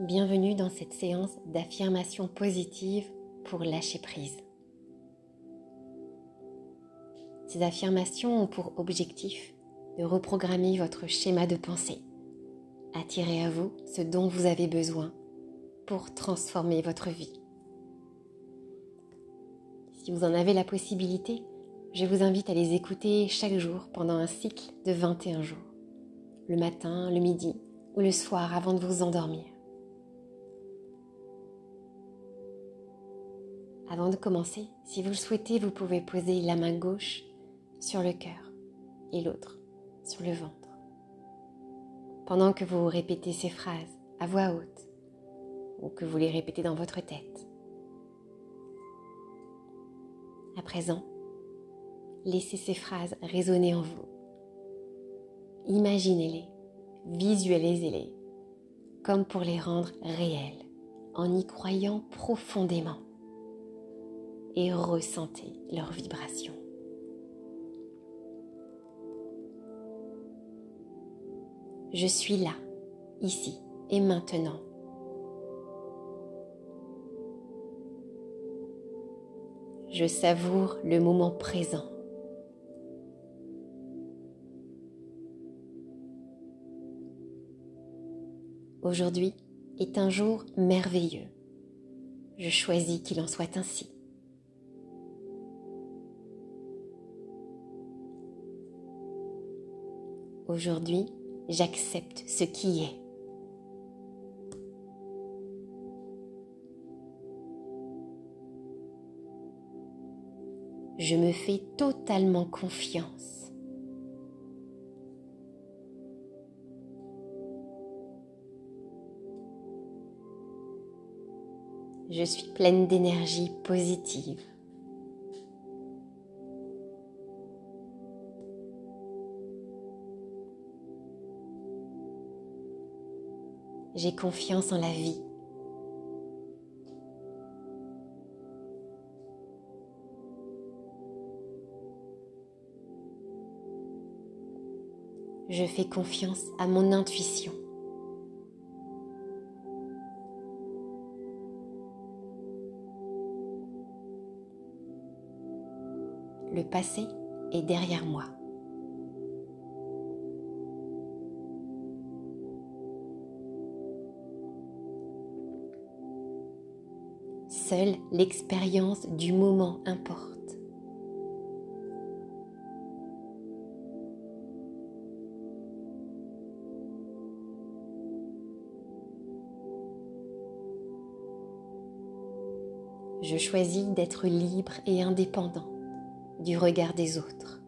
Bienvenue dans cette séance d'affirmation positive pour lâcher prise. Ces affirmations ont pour objectif de reprogrammer votre schéma de pensée, attirer à vous ce dont vous avez besoin pour transformer votre vie. Si vous en avez la possibilité, je vous invite à les écouter chaque jour pendant un cycle de 21 jours, le matin, le midi ou le soir avant de vous endormir. Avant de commencer, si vous le souhaitez, vous pouvez poser la main gauche sur le cœur et l'autre sur le ventre. Pendant que vous répétez ces phrases à voix haute ou que vous les répétez dans votre tête. À présent, laissez ces phrases résonner en vous. Imaginez-les, visualisez-les, comme pour les rendre réelles, en y croyant profondément et ressentez leur vibration. Je suis là, ici et maintenant. Je savoure le moment présent. Aujourd'hui est un jour merveilleux. Je choisis qu'il en soit ainsi. Aujourd'hui, j'accepte ce qui est. Je me fais totalement confiance. Je suis pleine d'énergie positive. J'ai confiance en la vie. Je fais confiance à mon intuition. Le passé est derrière moi. Seule l'expérience du moment importe. Je choisis d'être libre et indépendant du regard des autres.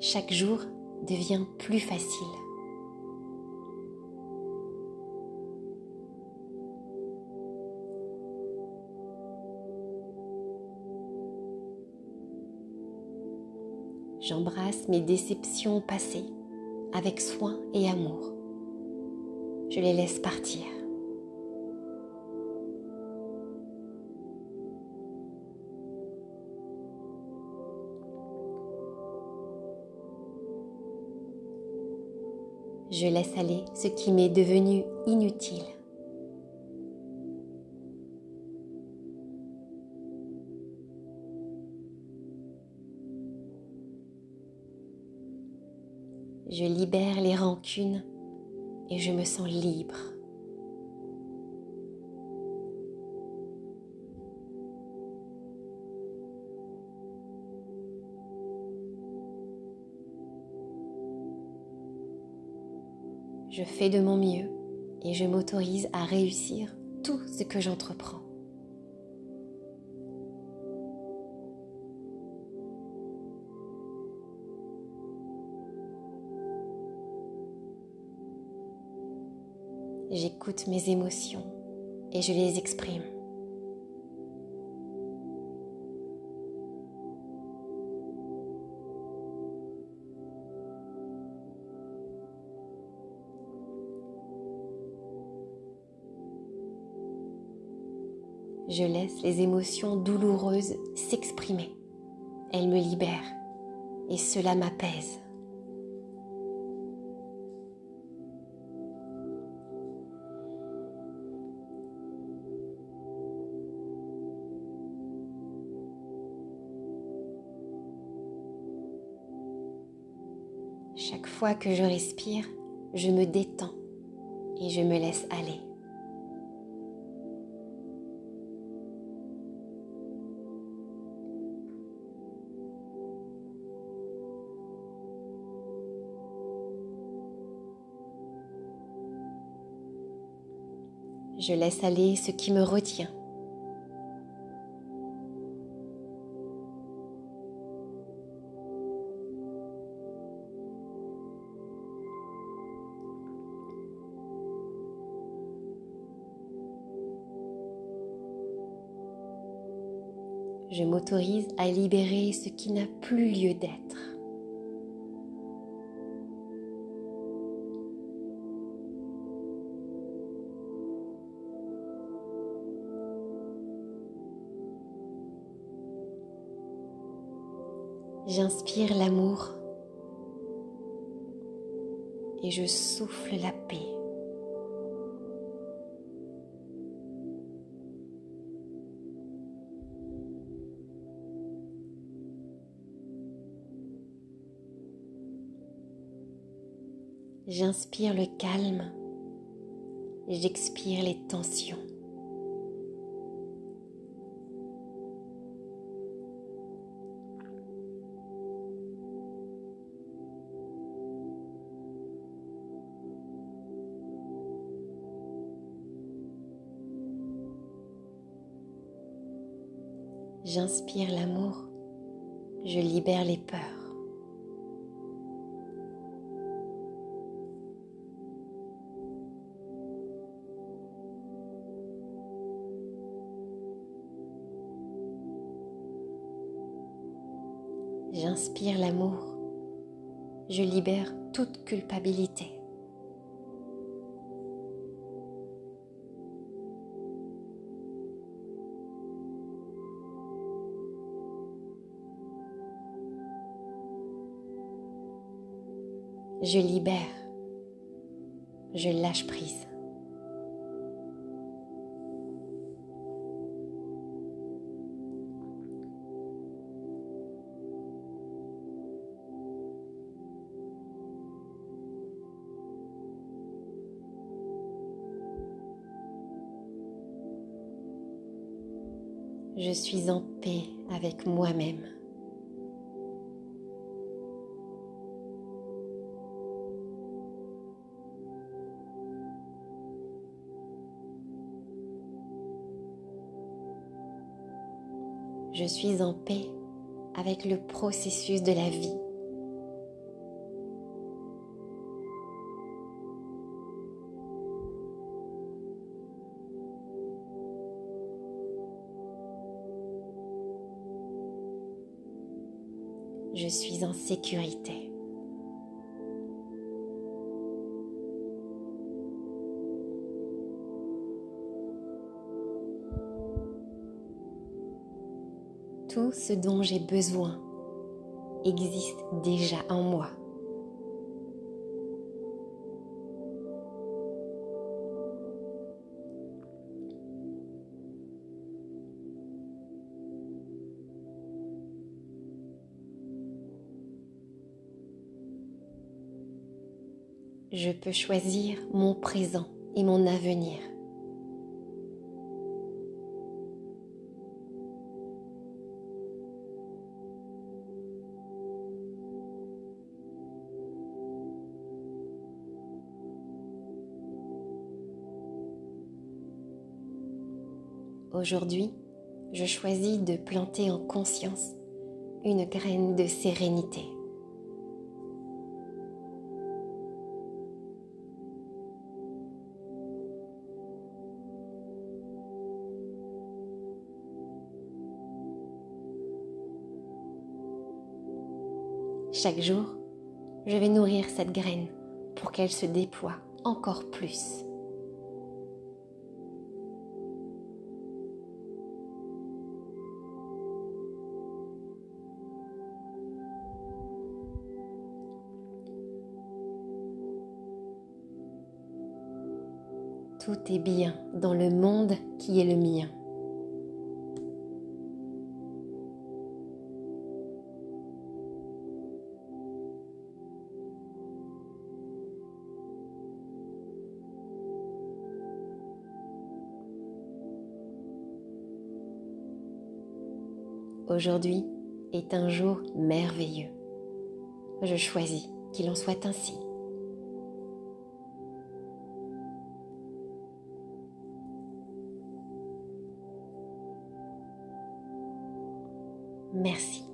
Chaque jour devient plus facile. J'embrasse mes déceptions passées avec soin et amour. Je les laisse partir. Je laisse aller ce qui m'est devenu inutile. Je libère les rancunes et je me sens libre. Je fais de mon mieux et je m'autorise à réussir tout ce que j'entreprends. J'écoute mes émotions et je les exprime. Je laisse les émotions douloureuses s'exprimer. elle me libère et cela m'apaise. Chaque fois que je respire, je me détends et je me laisse aller. Je laisse aller ce qui me retient. Je m'autorise à libérer ce qui n'a plus lieu d'être. J'inspire l'amour et je souffle la paix. J'inspire le calme, j'expire les tensions. J'inspire l'amour, je libère les peurs. J'inspire l'amour, je libère toute culpabilité. Je libère. Je lâche prise. Je suis en paix avec moi-même. Je suis en paix avec le processus de la vie. Je suis en sécurité. Tout ce dont j'ai besoin existe déjà en moi. Je peux choisir mon présent et mon avenir. Aujourd'hui, je choisis de planter en conscience une graine de sérénité. Chaque jour, je vais nourrir cette graine pour qu'elle se déploie encore plus. Tout est bien dans le monde qui est le mien. Aujourd'hui est un jour merveilleux. Je choisis qu'il en soit ainsi. Merci.